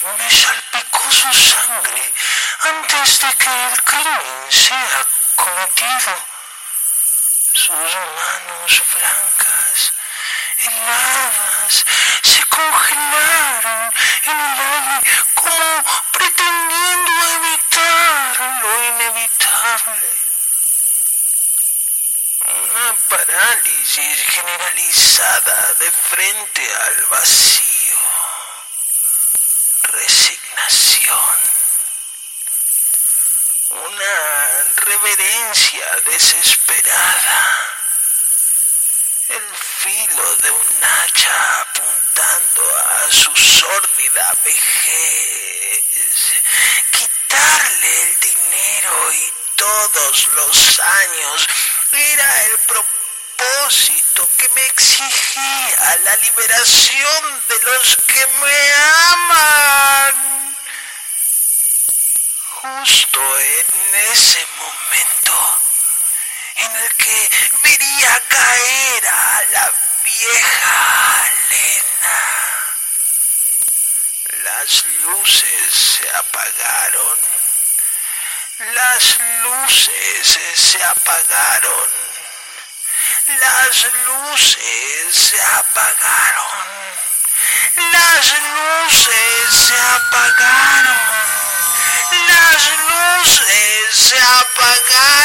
dejó su sangre antes de que el crimen sea cometido. Sus manos blancas, heladas, se congelaron en el aire como pretendiendo evitar lo inevitable. Una parálisis generalizada de frente al vacío. Una reverencia desesperada. El filo de un hacha apuntando a su sórdida vejez. Quitarle el dinero y todos los años era el propósito que me exigía la liberación de los que me aman. Justo en ese momento en el que vería caer a la vieja Elena. Las luces se apagaron. Las luces se apagaron. Las luces se apagaron. Las luces se apagaron. Las luces se apagaron.